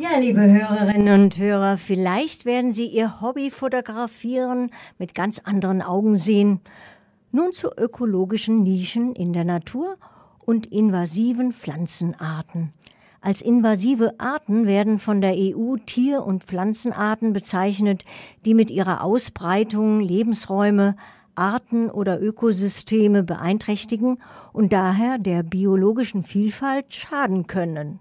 Ja, liebe Hörerinnen und Hörer, vielleicht werden Sie Ihr Hobby fotografieren mit ganz anderen Augen sehen. Nun zu ökologischen Nischen in der Natur und invasiven Pflanzenarten. Als invasive Arten werden von der EU Tier- und Pflanzenarten bezeichnet, die mit ihrer Ausbreitung Lebensräume, Arten oder Ökosysteme beeinträchtigen und daher der biologischen Vielfalt schaden können.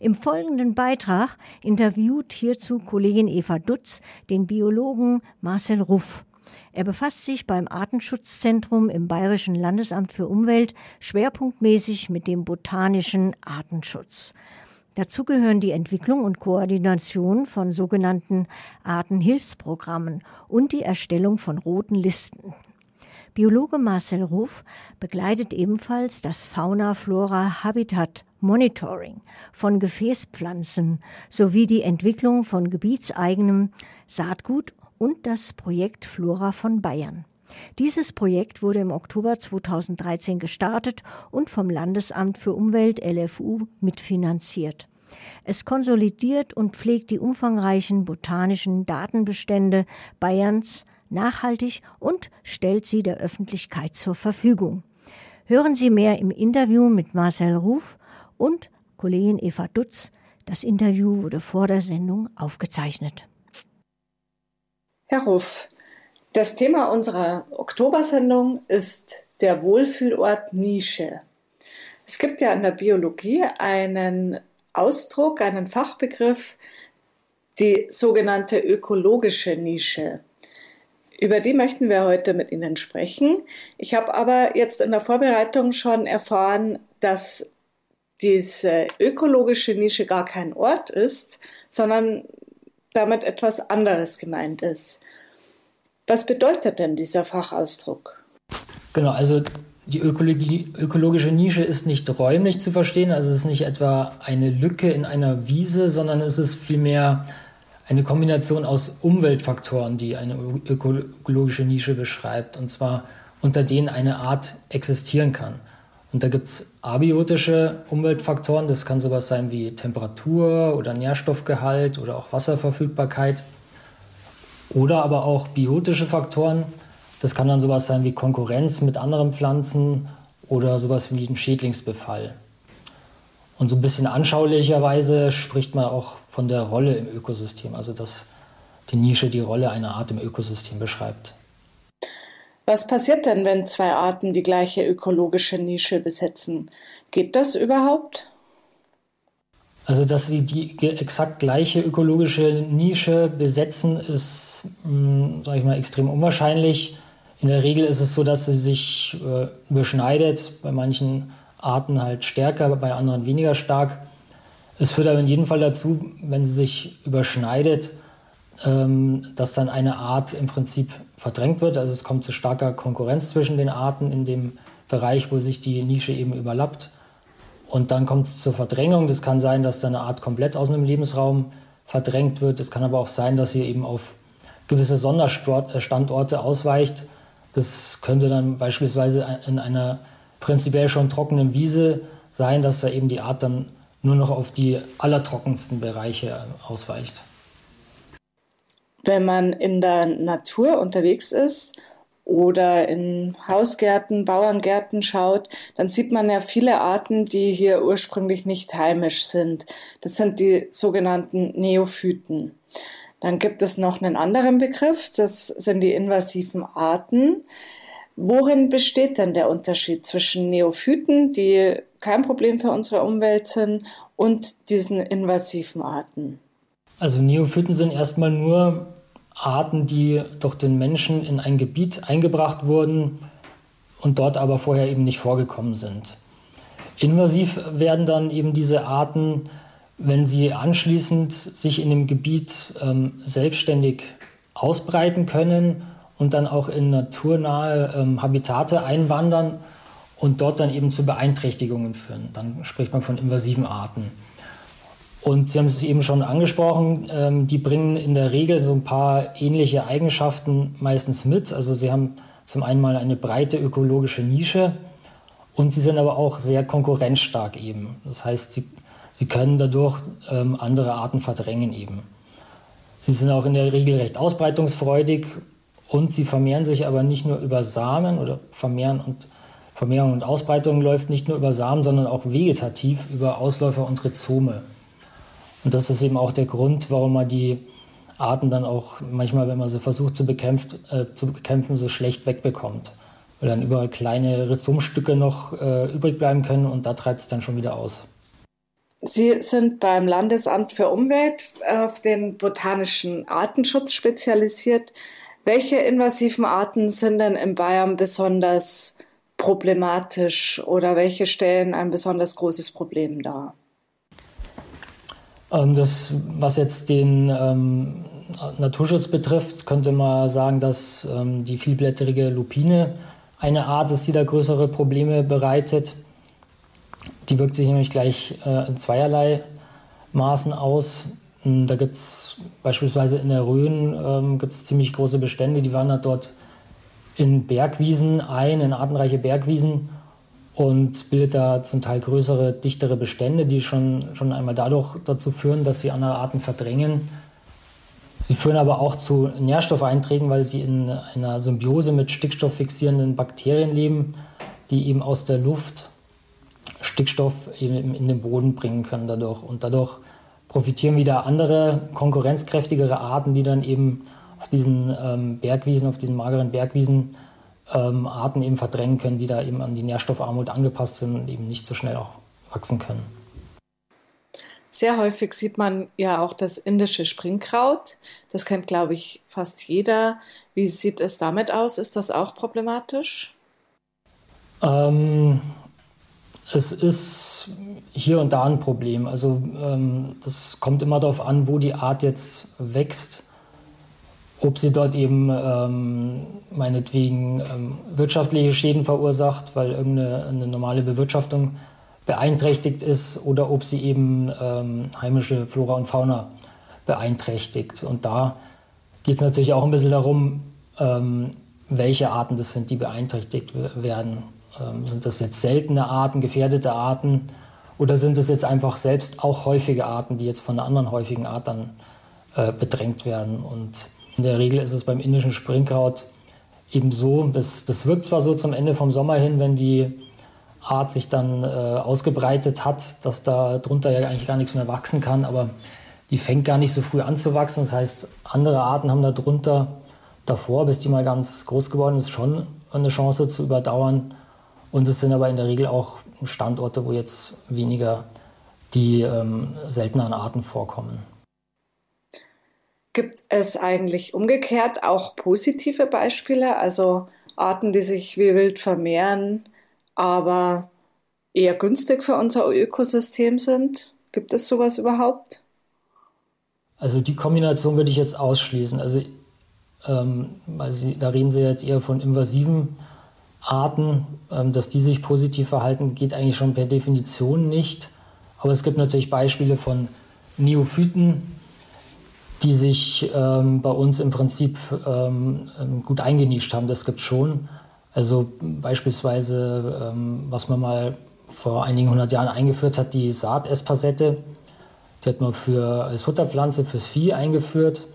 Im folgenden Beitrag interviewt hierzu Kollegin Eva Dutz den Biologen Marcel Ruff. Er befasst sich beim Artenschutzzentrum im Bayerischen Landesamt für Umwelt schwerpunktmäßig mit dem botanischen Artenschutz. Dazu gehören die Entwicklung und Koordination von sogenannten Artenhilfsprogrammen und die Erstellung von roten Listen. Biologe Marcel Ruff begleitet ebenfalls das Fauna-Flora-Habitat Monitoring von Gefäßpflanzen sowie die Entwicklung von gebietseigenem Saatgut und das Projekt Flora von Bayern. Dieses Projekt wurde im Oktober 2013 gestartet und vom Landesamt für Umwelt LFU mitfinanziert. Es konsolidiert und pflegt die umfangreichen botanischen Datenbestände Bayerns nachhaltig und stellt sie der Öffentlichkeit zur Verfügung. Hören Sie mehr im Interview mit Marcel Ruf und Kollegin Eva Dutz. Das Interview wurde vor der Sendung aufgezeichnet. Herr Ruff, das Thema unserer Oktobersendung ist der Wohlfühlort Nische. Es gibt ja in der Biologie einen Ausdruck, einen Fachbegriff, die sogenannte ökologische Nische. Über die möchten wir heute mit Ihnen sprechen. Ich habe aber jetzt in der Vorbereitung schon erfahren, dass diese ökologische Nische gar kein Ort ist, sondern damit etwas anderes gemeint ist. Was bedeutet denn dieser Fachausdruck? Genau, also die Ökologie, ökologische Nische ist nicht räumlich zu verstehen, also es ist nicht etwa eine Lücke in einer Wiese, sondern es ist vielmehr eine Kombination aus Umweltfaktoren, die eine ökologische Nische beschreibt, und zwar unter denen eine Art existieren kann. Und da gibt es abiotische Umweltfaktoren, das kann sowas sein wie Temperatur oder Nährstoffgehalt oder auch Wasserverfügbarkeit. Oder aber auch biotische Faktoren, das kann dann sowas sein wie Konkurrenz mit anderen Pflanzen oder sowas wie ein Schädlingsbefall. Und so ein bisschen anschaulicherweise spricht man auch von der Rolle im Ökosystem, also dass die Nische die Rolle einer Art im Ökosystem beschreibt. Was passiert denn, wenn zwei Arten die gleiche ökologische Nische besetzen? Geht das überhaupt? Also, dass sie die exakt gleiche ökologische Nische besetzen, ist, hm, sage ich mal, extrem unwahrscheinlich. In der Regel ist es so, dass sie sich äh, überschneidet, bei manchen Arten halt stärker, bei anderen weniger stark. Es führt aber in jedem Fall dazu, wenn sie sich überschneidet, ähm, dass dann eine Art im Prinzip verdrängt wird. Also es kommt zu starker Konkurrenz zwischen den Arten in dem Bereich, wo sich die Nische eben überlappt. Und dann kommt es zur Verdrängung. Das kann sein, dass dann eine Art komplett aus einem Lebensraum verdrängt wird. Es kann aber auch sein, dass sie eben auf gewisse Sonderstandorte ausweicht. Das könnte dann beispielsweise in einer prinzipiell schon trockenen Wiese sein, dass da eben die Art dann nur noch auf die allertrockensten Bereiche ausweicht. Wenn man in der Natur unterwegs ist oder in Hausgärten, Bauerngärten schaut, dann sieht man ja viele Arten, die hier ursprünglich nicht heimisch sind. Das sind die sogenannten Neophyten. Dann gibt es noch einen anderen Begriff, das sind die invasiven Arten. Worin besteht denn der Unterschied zwischen Neophyten, die kein Problem für unsere Umwelt sind, und diesen invasiven Arten? Also Neophyten sind erstmal nur Arten, die durch den Menschen in ein Gebiet eingebracht wurden und dort aber vorher eben nicht vorgekommen sind. Invasiv werden dann eben diese Arten, wenn sie anschließend sich in dem Gebiet ähm, selbstständig ausbreiten können und dann auch in naturnahe ähm, Habitate einwandern und dort dann eben zu Beeinträchtigungen führen. Dann spricht man von invasiven Arten. Und Sie haben es eben schon angesprochen, ähm, die bringen in der Regel so ein paar ähnliche Eigenschaften meistens mit. Also sie haben zum einen mal eine breite ökologische Nische und sie sind aber auch sehr konkurrenzstark eben. Das heißt, sie Sie können dadurch ähm, andere Arten verdrängen eben. Sie sind auch in der Regel recht ausbreitungsfreudig und sie vermehren sich aber nicht nur über Samen oder vermehren und Vermehrung und Ausbreitung läuft nicht nur über Samen, sondern auch vegetativ über Ausläufer und Rhizome. Und das ist eben auch der Grund, warum man die Arten dann auch manchmal, wenn man sie versucht zu, bekämpft, äh, zu bekämpfen, so schlecht wegbekommt. Weil dann überall kleine Rhizomstücke noch äh, übrig bleiben können und da treibt es dann schon wieder aus. Sie sind beim Landesamt für Umwelt auf den botanischen Artenschutz spezialisiert. Welche invasiven Arten sind denn in Bayern besonders problematisch oder welche stellen ein besonders großes Problem dar? Ähm, das, was jetzt den ähm, Naturschutz betrifft, könnte man sagen, dass ähm, die vielblättrige Lupine eine Art ist, die da größere Probleme bereitet. Die wirkt sich nämlich gleich äh, in zweierlei Maßen aus. Hm, da gibt es beispielsweise in der Rhön ähm, gibt's ziemlich große Bestände, die wandert dort in Bergwiesen ein, in artenreiche Bergwiesen und bildet da zum Teil größere, dichtere Bestände, die schon, schon einmal dadurch dazu führen, dass sie andere Arten verdrängen. Sie führen aber auch zu Nährstoffeinträgen, weil sie in einer Symbiose mit stickstofffixierenden Bakterien leben, die eben aus der Luft Stickstoff eben in den Boden bringen können dadurch. Und dadurch profitieren wieder andere, konkurrenzkräftigere Arten, die dann eben auf diesen ähm, Bergwiesen, auf diesen mageren Bergwiesen ähm, Arten eben verdrängen können, die da eben an die Nährstoffarmut angepasst sind und eben nicht so schnell auch wachsen können. Sehr häufig sieht man ja auch das indische Springkraut. Das kennt, glaube ich, fast jeder. Wie sieht es damit aus? Ist das auch problematisch? Ähm, es ist hier und da ein Problem. Also ähm, das kommt immer darauf an, wo die Art jetzt wächst ob sie dort eben ähm, meinetwegen ähm, wirtschaftliche Schäden verursacht, weil irgendeine eine normale Bewirtschaftung beeinträchtigt ist, oder ob sie eben ähm, heimische Flora und Fauna beeinträchtigt. Und da geht es natürlich auch ein bisschen darum, ähm, welche Arten das sind, die beeinträchtigt werden. Ähm, sind das jetzt seltene Arten, gefährdete Arten, oder sind es jetzt einfach selbst auch häufige Arten, die jetzt von einer anderen häufigen Art dann äh, bedrängt werden? Und in der Regel ist es beim indischen Springkraut eben so, das, das wirkt zwar so zum Ende vom Sommer hin, wenn die Art sich dann äh, ausgebreitet hat, dass da drunter ja eigentlich gar nichts mehr wachsen kann, aber die fängt gar nicht so früh an zu wachsen. Das heißt, andere Arten haben da drunter davor, bis die mal ganz groß geworden ist, schon eine Chance zu überdauern. Und es sind aber in der Regel auch Standorte, wo jetzt weniger die ähm, selteneren Arten vorkommen. Gibt es eigentlich umgekehrt auch positive Beispiele, also Arten, die sich wie wild vermehren, aber eher günstig für unser Ökosystem sind? Gibt es sowas überhaupt? Also die Kombination würde ich jetzt ausschließen. Also ähm, Sie, da reden Sie jetzt eher von invasiven Arten, ähm, dass die sich positiv verhalten, geht eigentlich schon per Definition nicht. Aber es gibt natürlich Beispiele von Neophyten, die sich ähm, bei uns im Prinzip ähm, ähm, gut eingenischt haben. Das gibt schon. Also beispielsweise, ähm, was man mal vor einigen hundert Jahren eingeführt hat, die Saatesspasette. Die hat man für, als Futterpflanze fürs Vieh eingeführt.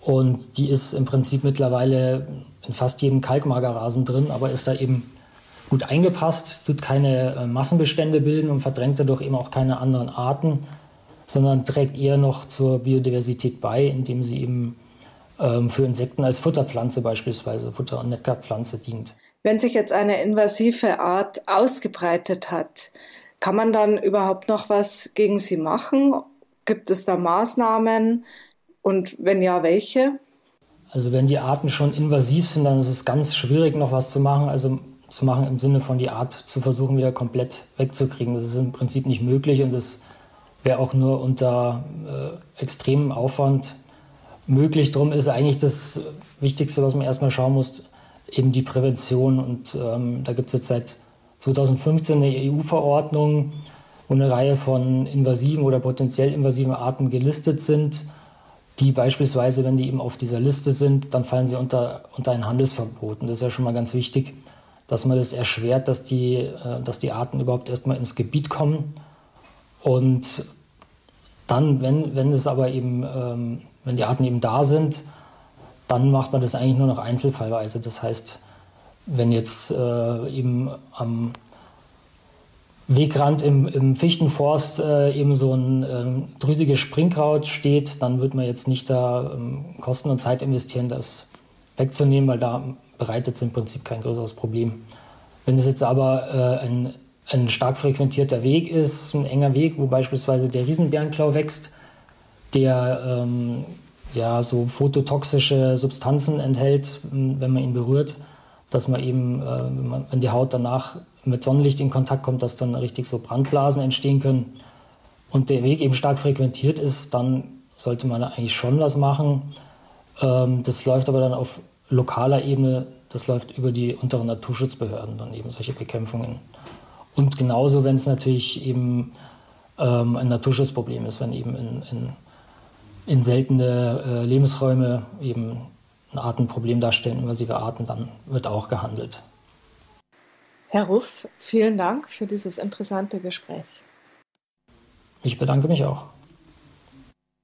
Und die ist im Prinzip mittlerweile in fast jedem Kalkmagerrasen drin, aber ist da eben gut eingepasst, tut keine äh, Massenbestände bilden und verdrängt dadurch eben auch keine anderen Arten sondern trägt eher noch zur Biodiversität bei, indem sie eben ähm, für Insekten als Futterpflanze beispielsweise, Futter- und Netkarpflanze dient. Wenn sich jetzt eine invasive Art ausgebreitet hat, kann man dann überhaupt noch was gegen sie machen? Gibt es da Maßnahmen und wenn ja, welche? Also wenn die Arten schon invasiv sind, dann ist es ganz schwierig, noch was zu machen. Also zu machen im Sinne von die Art zu versuchen, wieder komplett wegzukriegen. Das ist im Prinzip nicht möglich und das wäre auch nur unter äh, extremem Aufwand möglich. Darum ist eigentlich das Wichtigste, was man erstmal schauen muss, eben die Prävention. Und ähm, da gibt es jetzt seit 2015 eine EU-Verordnung, wo eine Reihe von invasiven oder potenziell invasiven Arten gelistet sind, die beispielsweise, wenn die eben auf dieser Liste sind, dann fallen sie unter, unter ein Handelsverbot. Und das ist ja schon mal ganz wichtig, dass man das erschwert, dass die, äh, dass die Arten überhaupt erstmal ins Gebiet kommen Und dann, wenn, wenn es aber eben, ähm, wenn die Arten eben da sind, dann macht man das eigentlich nur noch einzelfallweise. Das heißt, wenn jetzt äh, eben am Wegrand im, im Fichtenforst äh, eben so ein ähm, drüsiges Springkraut steht, dann wird man jetzt nicht da ähm, Kosten und Zeit investieren, das wegzunehmen, weil da bereitet es im Prinzip kein größeres Problem. Wenn es jetzt aber äh, ein, ein stark frequentierter Weg ist, ein enger Weg, wo beispielsweise der Riesenbärenklau wächst, der ähm, ja so phototoxische Substanzen enthält, wenn man ihn berührt, dass man eben, äh, wenn, man, wenn die Haut danach mit Sonnenlicht in Kontakt kommt, dass dann richtig so Brandblasen entstehen können und der Weg eben stark frequentiert ist, dann sollte man eigentlich schon was machen. Ähm, das läuft aber dann auf lokaler Ebene, das läuft über die unteren Naturschutzbehörden dann eben solche Bekämpfungen. Und genauso, wenn es natürlich eben ähm, ein Naturschutzproblem ist, wenn eben in, in, in seltene äh, Lebensräume eben ein Artenproblem darstellen, invasive Arten, dann wird auch gehandelt. Herr Ruff, vielen Dank für dieses interessante Gespräch. Ich bedanke mich auch.